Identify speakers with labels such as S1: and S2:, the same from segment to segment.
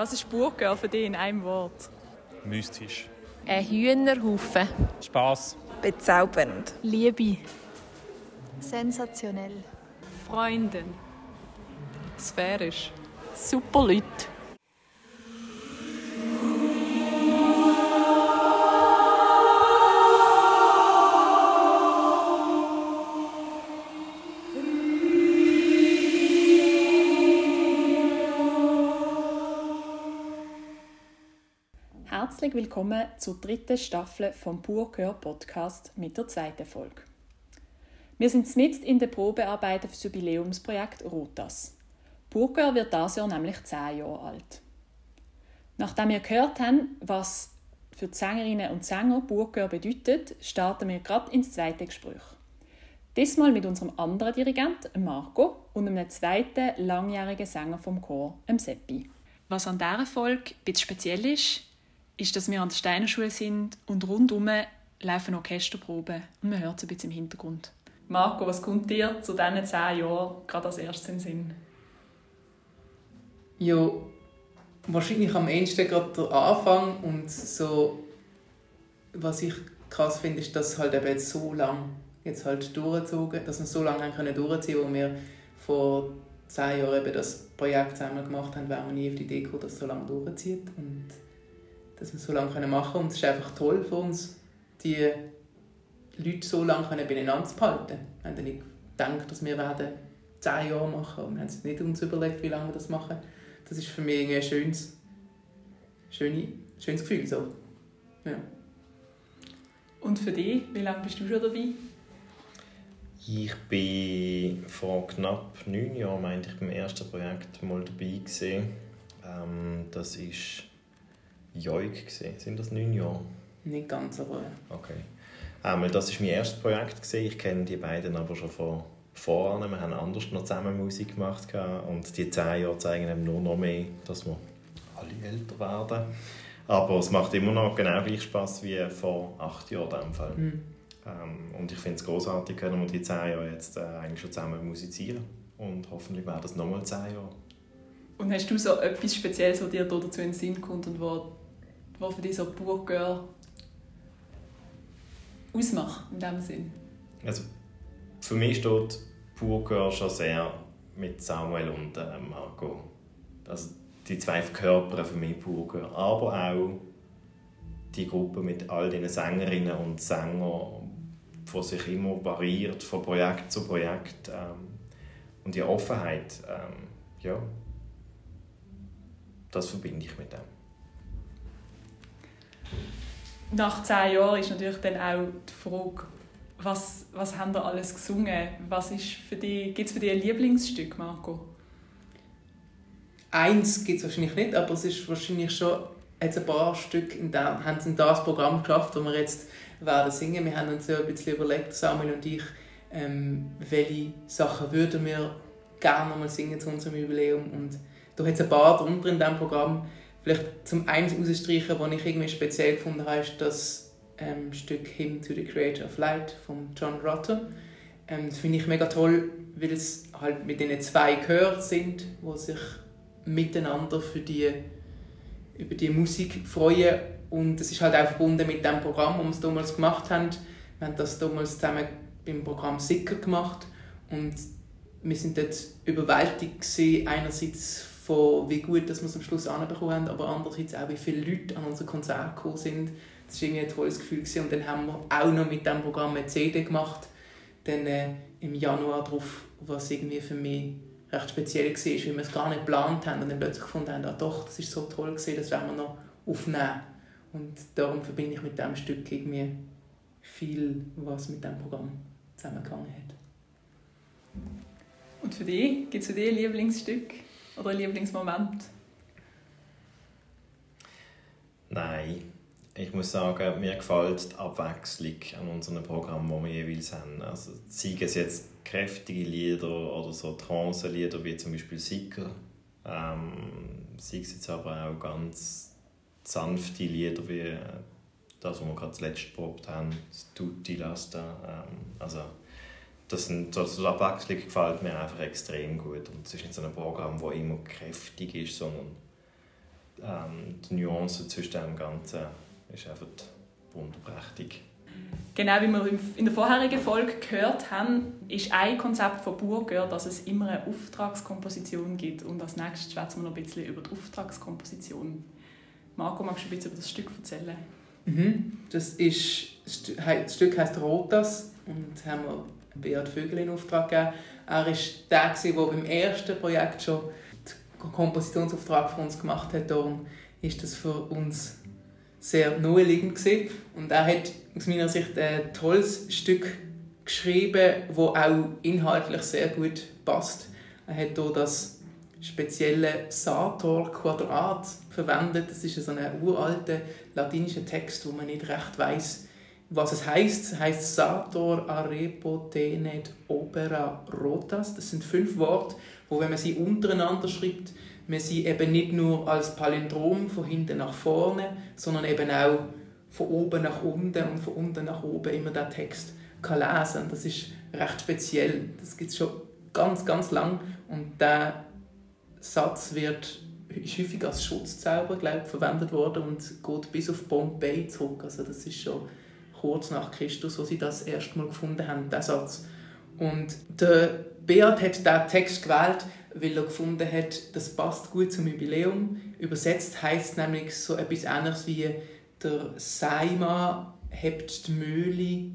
S1: Was ist Burggirl für dich in einem Wort?
S2: Mystisch.
S3: Ein Hühnerhaufen.
S2: Spaß.
S4: Bezaubernd.
S3: Liebe.
S5: Sensationell.
S1: Freundin. Sphärisch.
S3: Super Leute.
S6: Herzlich willkommen zur dritten Staffel vom Pur Podcast mit der zweiten Folge. Wir sind mitten in der Probearbeit für das Jubiläumsprojekt Rotas. Purgör wird dieses Jahr nämlich zehn Jahre alt. Nachdem wir gehört haben, was für die Sängerinnen und Sänger Burgör bedeutet, starten wir gerade ins zweite Gespräch. Diesmal mit unserem anderen Dirigent, Marco, und einem zweiten langjährigen Sänger vom Chor, Seppi. Was an dieser Folge ein bisschen speziell ist, ist, dass wir an der Steinerschule sind und rundum laufen Orchesterproben und man hört es ein bisschen im Hintergrund. Marco, was kommt dir zu diesen zehn Jahren gerade als erstes in Sinn?
S7: Ja, wahrscheinlich am ehesten gerade der Anfang und so, was ich krass finde, ist, dass halt eben so lange jetzt halt durchgezogen, dass wir so lange können durchziehen, wo wir vor zehn Jahren eben das Projekt zusammen gemacht haben, wären wir nie auf die Idee gekommen, dass es so lange durchzieht und dass wir so lange machen können. Und es ist einfach toll für uns, die Leute so lange beieinander zu behalten. Wir haben nicht gedacht, dass wir werden zehn Jahre machen und wir haben uns nicht uns überlegt, wie lange wir das machen. Das ist für mich ein schönes, schönes, schönes Gefühl. So. Ja.
S6: Und für dich, wie lange bist du schon dabei?
S8: Ich bin vor knapp neun Jahren, meinte ich, beim ersten Projekt mal dabei gewesen. Ähm, das ist Joik gesehen. Sind das neun Jahre?
S7: Nicht ganz, aber
S8: Okay. Ähm, das war mein erstes Projekt. Gewesen. Ich kenne die beiden aber schon von vorne. Wir haben anders noch zusammen Musik gemacht. Und die zehn Jahre zeigen eben nur noch mehr, dass wir alle älter werden. Aber es macht immer noch genau gleich Spass wie vor acht Jahren in dem Fall. Mhm. Ähm, und ich finde es großartig, können wir die zehn Jahre jetzt äh, eigentlich schon zusammen musizieren. Und hoffentlich werden das nochmal zehn Jahre.
S6: Und hast du so etwas Spezielles, was dir dazu in den Sinn kommt und wo, wo für dich so Pur Girl ausmacht, in diesem Sinn?
S8: Also, für mich steht Pur Girl schon sehr mit Samuel und äh, Marco. Also, die zwei verkörpern für mich Pur Girl. Aber auch die Gruppe mit all den Sängerinnen und Sängern, die sich immer variiert von Projekt zu Projekt. Ähm, und die Offenheit, ähm, ja, das verbinde ich mit dem.
S6: Nach zehn Jahren ist natürlich dann auch die Frage, was, was haben da alles gesungen? Was ist für dich, gibt es für dich ein Lieblingsstück, Marco?
S7: Eins gibt es wahrscheinlich nicht, aber es ist wahrscheinlich schon jetzt ein paar Stück in dem, haben in das Programm geschafft, wo wir jetzt werden singen. Wir haben uns ja ein bisschen überlegt, Samuel und ich, ähm, welche Sachen würden wir gerne mal singen zu unserem Jubiläum und da hat es ein paar drunter in diesem Programm. Vielleicht zum einen rausstreichen, was ich irgendwie speziell gefunden habe, ist das ähm, Stück «Hymn to the Creator of Light» von John Rutter. Ähm, das finde ich mega toll, weil es halt mit diesen zwei Chören sind, die sich miteinander für die, über die Musik freuen. Und es ist halt auch verbunden mit dem Programm, das wir damals gemacht haben. Wir haben das damals zusammen beim Programm Sicker gemacht und wir sind dort überwältigt gewesen, einerseits von wie gut dass wir es am Schluss anbekommen haben, aber andererseits auch wie viele Leute an unser Konzert gekommen sind. Das war irgendwie ein tolles Gefühl gewesen. und dann haben wir auch noch mit diesem Programm eine CD gemacht, dann äh, im Januar drauf, was irgendwie für mich recht speziell war, weil wir es gar nicht geplant haben und dann plötzlich gefunden haben, ah, doch, das ist so toll gewesen, das werden wir noch aufnehmen. Und darum verbinde ich mit diesem Stück irgendwie viel, was mit diesem Programm zusammengegangen hat.
S6: Und für dich, gibt es für dich ein Lieblingsstück oder Lieblingsmoment?
S8: Nein. Ich muss sagen, mir gefällt die Abwechslung an unseren Programmen, die wir jeweils haben. Also, sei es jetzt kräftige Lieder oder so Trance-Lieder wie zum Beispiel Sicker. Ähm, sei es jetzt aber auch ganz sanfte Lieder wie das, was wir gerade zuletzt probiert haben, das Tutti Lasta. Ähm, also, das, sind, so, so Abwechslung gefällt mir einfach extrem gut. Und es ist nicht so ein Programm, das immer kräftig ist, sondern die Nuance zwischen dem Ganzen ist einfach wunderprächtig.
S6: Genau wie wir in der vorherigen Folge gehört haben, ist ein Konzept von Burger, dass es immer eine Auftragskomposition gibt. Und als nächstes schwätzen wir noch ein bisschen über die Auftragskomposition. Marco, magst du ein bisschen über das Stück erzählen?
S7: Mhm. Das, ist, das Stück heißt Rotas und haben wir Beat Vögel in Auftrag gegeben. Er war der, der beim ersten Projekt schon den Kompositionsauftrag für uns gemacht hat. Darum ist das für uns sehr naheliegend. Und er hat aus meiner Sicht ein tolles Stück geschrieben, das auch inhaltlich sehr gut passt. Er hat hier das spezielle Sator-Quadrat verwendet. Das ist so ein uralter latinischer Text, wo man nicht recht weiß, was es heißt. Heißt Sator arepo tenet opera rotas. Das sind fünf Worte, wo wenn man sie untereinander schreibt, man sie eben nicht nur als Palindrom von hinten nach vorne, sondern eben auch von oben nach unten und von unten nach oben immer der Text kann lesen. Das ist recht speziell. Das gibt es schon ganz, ganz lang und der Satz wird ist häufig als Schutzzauber glaub, verwendet worden und geht bis auf Bombay zurück. Also das ist schon kurz nach Christus, wo sie das erstmal gefunden haben, der Satz. Und der Beat hat diesen Text gewählt, weil er gefunden hat, das passt gut zum Jubiläum. Übersetzt heißt nämlich so etwas Ähnliches wie der Seima hebt die Mühle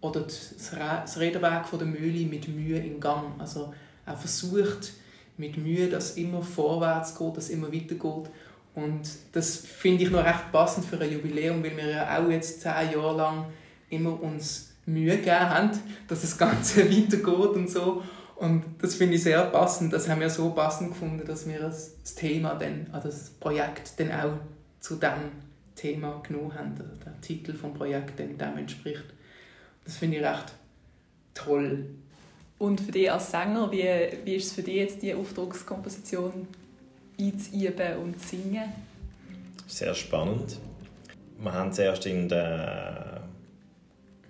S7: oder das Räderwerk von der Mühle mit Mühe in Gang. Also er versucht mit Mühe, dass immer vorwärts geht, dass immer weitergeht. Und das finde ich noch recht passend für ein Jubiläum, weil wir ja auch jetzt zehn Jahre lang immer uns Mühe gegeben haben, dass das Ganze weitergeht und so. Und das finde ich sehr passend. Das haben wir so passend gefunden, dass wir das Thema dann, also das Projekt dann auch zu diesem Thema genommen haben. Also der Titel vom Projekt dann dem entspricht. Das finde ich recht toll.
S6: Und für dich als Sänger, wie, wie ist es für dich jetzt, die Auftragskomposition einzuüben und zu singen?
S8: Sehr spannend. Wir haben zuerst in der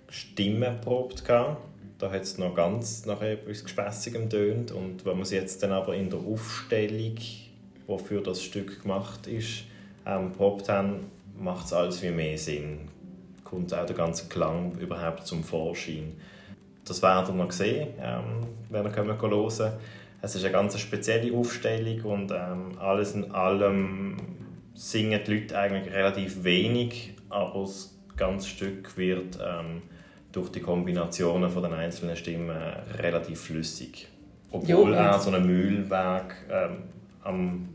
S8: Stimme probt. Da hat es noch ganz nach etwas Gespässigem tönt und wenn man es jetzt dann aber in der Aufstellung, wofür das Stück gemacht ist, ähm, probt haben, macht es alles wie mehr Sinn. Kommt auch der ganze Klang überhaupt zum Vorschein. Das werden wir noch sehen, ähm, wenn wir hören können. Es ist eine ganz spezielle Aufstellung und ähm, alles in allem singen die Leute eigentlich relativ wenig, aber das ganze Stück wird ähm, durch die Kombinationen von den einzelnen Stimmen relativ flüssig. Obwohl er so einen Mühlweg ähm, am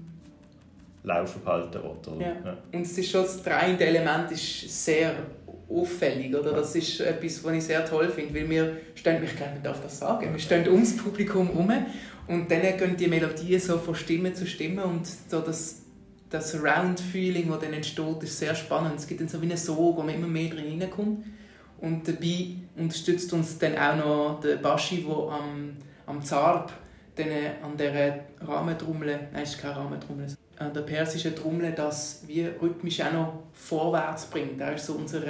S8: Laufen behalten will.
S7: Ja. ja. Und es ist schon das dreite Element ist sehr auffällig. Oder? Das ist etwas, was ich sehr toll finde, weil wir stehen, ich glaube, man darf das sagen, wir stehen ums Publikum herum und dann gehen die Melodien so von Stimme zu Stimme und so das, das Surround-Feeling, das dann entsteht, ist sehr spannend. Es gibt dann so wie einen Sog, wo man immer mehr drin hineinkommt. Und dabei unterstützt uns dann auch noch der Baschi, der am, am Zarb dann an dieser Rahmentrommel, nein, es ist keine Rahmentrommel, an der persischen Trommel das wie rhythmisch auch noch vorwärts bringt. Er ist so unser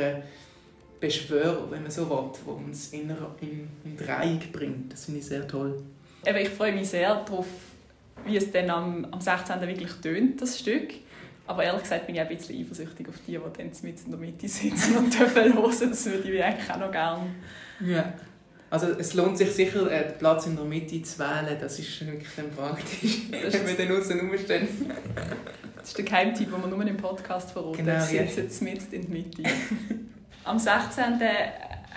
S7: Beschwörer, wenn man so will, der uns in, in, in Dreieck bringt. Das finde ich sehr toll.
S6: Eben, ich freue mich sehr darauf, wie es dann am, am 16. wirklich tönt, das Stück. Aber ehrlich gesagt bin ich auch ein bisschen eifersüchtig auf die, die dann mit in der Mitte sitzen und dürfen hören. Das würde ich eigentlich auch noch gerne.
S7: Ja. Also es lohnt sich sicher, den Platz in der Mitte zu wählen. Das ist wirklich dann praktisch, das wenn wir dann außen rumstehen.
S6: Das ist der Geheimtipp, den wir nur im Podcast verraten. Genau, Sitzt jetzt mit in der Mitte. Am 16.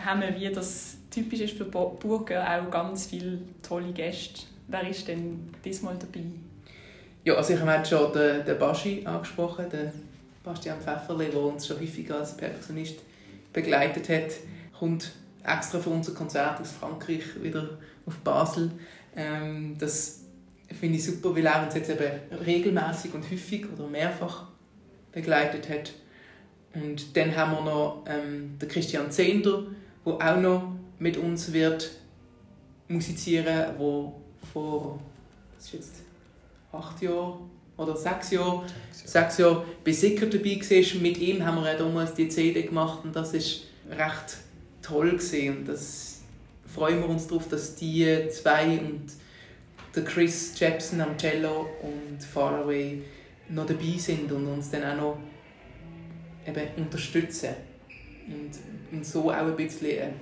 S6: haben wir, wie das typisch ist für Burger, auch ganz viele tolle Gäste. Wer ist denn diesmal dabei?
S7: Ja, also ich habe schon den, den Baschi angesprochen, den Bastian Pfefferle, der uns schon häufig als Perkussionist begleitet hat, kommt extra für unser Konzert aus Frankreich wieder auf Basel. Ähm, das finde ich super, weil er uns jetzt eben regelmäßig und häufig oder mehrfach begleitet hat. Und dann haben wir noch ähm, den Christian Zehnder, der auch noch mit uns wird musizieren, der vor was ist jetzt, acht Jahren oder sechs Jahren, sechs Jahre bei Sicker dabei war. Mit ihm haben wir damals die CD gemacht und das ist recht toll gesehen. Das freuen wir uns darauf, dass die zwei und der Chris Jepson am Cello und Faraway noch dabei sind und uns dann auch noch eben unterstützen. Und, und so auch ein bisschen eine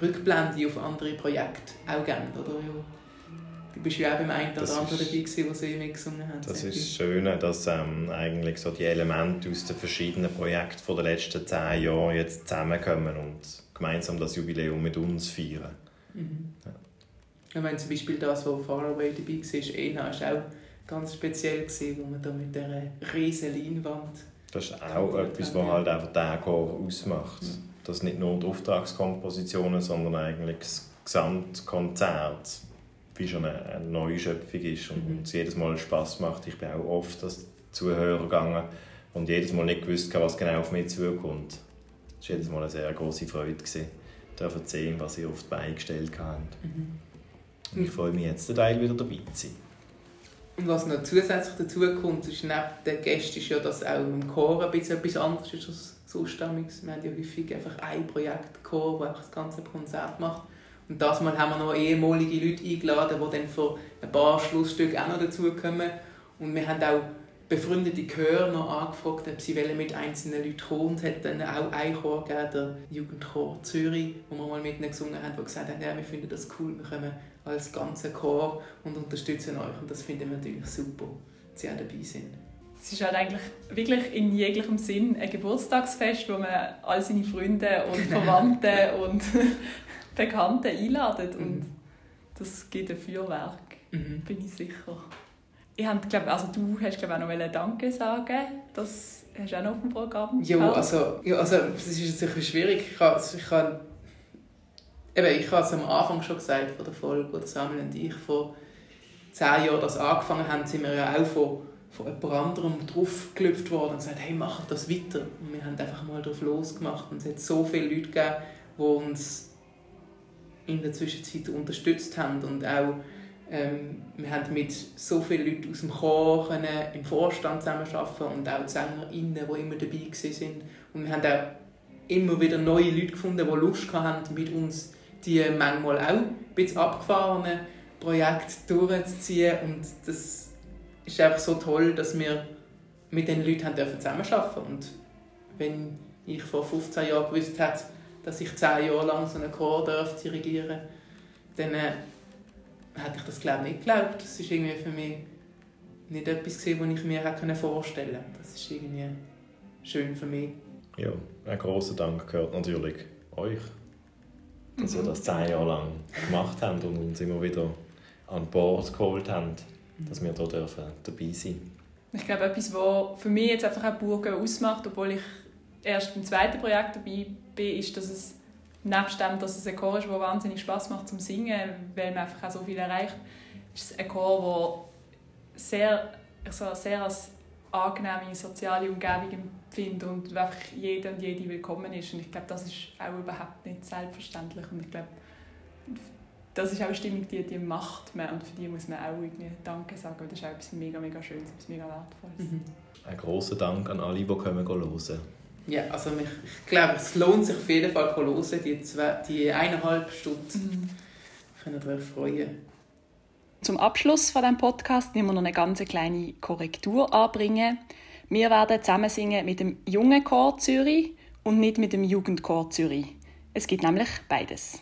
S7: Rückblende auf andere Projekte auch geben. Oder? Du bist ja auch beim einen oder anderen dabei, gewesen, wo sie mitgesungen haben.
S8: Das ist das Schöne, dass ähm, eigentlich so die Elemente aus den verschiedenen Projekten der letzten zehn Jahre jetzt zusammenkommen und gemeinsam das Jubiläum mit uns feiern. Mhm.
S7: Ja. Ich meine, zum Beispiel das, was Far Away dabei war, Ena, war auch ganz speziell, gewesen, wo man da mit dieser riesen Leinwand...
S8: Das ist auch etwas, was halt einfach den Chor ausmacht. Mhm. Dass nicht nur die Auftragskompositionen, sondern eigentlich das Gesamtkonzert wie schon eine, eine neue Schöpfung ist und mhm. es jedes Mal Spaß macht. Ich bin auch oft als Zuhörer gegangen und jedes Mal nicht gewusst, was genau auf mich zukommt. Es war jedes Mal eine sehr große Freude, gewesen, zu sehen, was ihr auf die Beine gestellt habt. Mhm. Und ich freue mich jetzt, den Teil wieder dabei zu sein.
S7: Und was noch zusätzlich dazu kommt, ist neben den Gästen, ist ja, dass auch im Chor ein bisschen etwas anderes ist sonst. Wir haben ja häufig einfach ein Projekt Chor, das das ganze Konzert macht. Und das Mal haben wir noch ehemalige Leute eingeladen, die dann für ein paar Schlussstücke auch noch dazukommen. Und wir haben auch befreundete Chöre noch angefragt, ob sie mit einzelnen Leuten kommen. Und es hat dann auch einen Chor gegeben, der Jugendchor Zürich, wo wir mal mit ihnen gesungen haben, die gesagt haben, ja, wir finden das cool, wir kommen als ganzer Chor und unterstützen euch. Und das finden wir natürlich super, dass sie auch dabei sind.
S6: Es ist halt eigentlich wirklich in jeglichem Sinn ein Geburtstagsfest, wo man all seine Freunde und genau. Verwandte und Bekannte einladen mhm. und das gibt ein Feuerwerk, mhm. bin ich sicher. Ich hab, glaub, also du hast glaub, auch noch Danke sagen Das hast du auch noch auf dem Programm.
S7: Ja, also, ja, also das ist sicher schwierig. Ich habe, ich habe, eben, ich habe es am Anfang schon gesagt von der Folge, wo Samuel und ich vor zehn Jahren das angefangen haben, sind wir ja auch von, von jemand anderem draufgelüpft worden und gesagt, hey, mach das weiter. Und wir haben einfach mal drauf losgemacht und es hat so viele Leute gegeben, die uns in der Zwischenzeit unterstützt haben und auch ähm, wir haben mit so vielen Leuten aus dem Chor können im Vorstand zusammenarbeiten und auch die SängerInnen, die immer dabei waren. Und wir haben auch immer wieder neue Leute gefunden, die Lust hatten, mit uns die manchmal auch ein bisschen abgefahrenen Projekte durchzuziehen. Und das ist einfach so toll, dass wir mit diesen Leuten zusammenarbeiten dürfen. Und wenn ich vor 15 Jahren gewusst hätte, dass ich zehn Jahre lang so einen Chor darf dirigieren dann äh, hätte ich das glaube nicht geglaubt. Das ist irgendwie für mich nicht etwas gewesen, was ich mir hätte vorstellen konnte. Das ist irgendwie schön für mich.
S8: Ja, ein großer Dank gehört natürlich euch, dass ihr das zehn Jahre lang gemacht habt und uns immer wieder an Bord geholt habt, dass wir hier dürfen dabei sein
S6: Ich glaube, etwas, was für mich jetzt einfach auch Burgen ausmacht, obwohl ich erst im zweiten Projekt dabei bin, ist, dass es nebst dem, dass es ein Chor ist, der wahnsinnig Spaß macht zum Singen, weil man einfach auch so viel erreicht, ist es ein Chor, der sehr, ich so, sehr als angenehme soziale Umgebung empfindet und einfach jeder und jede willkommen ist. Und ich glaube, das ist auch überhaupt nicht selbstverständlich. Und ich glaube, das ist auch eine Stimmung, die, die macht man und für die muss man auch irgendwie Danke sagen. Das ist auch etwas mega, mega Schönes, etwas mega Wertvolles.
S8: Mhm. Ein großer Dank an alle, die kommen hören.
S7: Ja, also ich, ich glaube, es lohnt sich auf jeden Fall zu hören, die, zwei, die eineinhalb Stunden. Mhm. Ihr euch freuen.
S9: Zum Abschluss von diesem Podcast nehmen wir noch eine ganz kleine Korrektur anbringen. Wir werden zusammen singen mit dem Jungen Chor Zürich und nicht mit dem Jugendchor Zürich. Es gibt nämlich beides.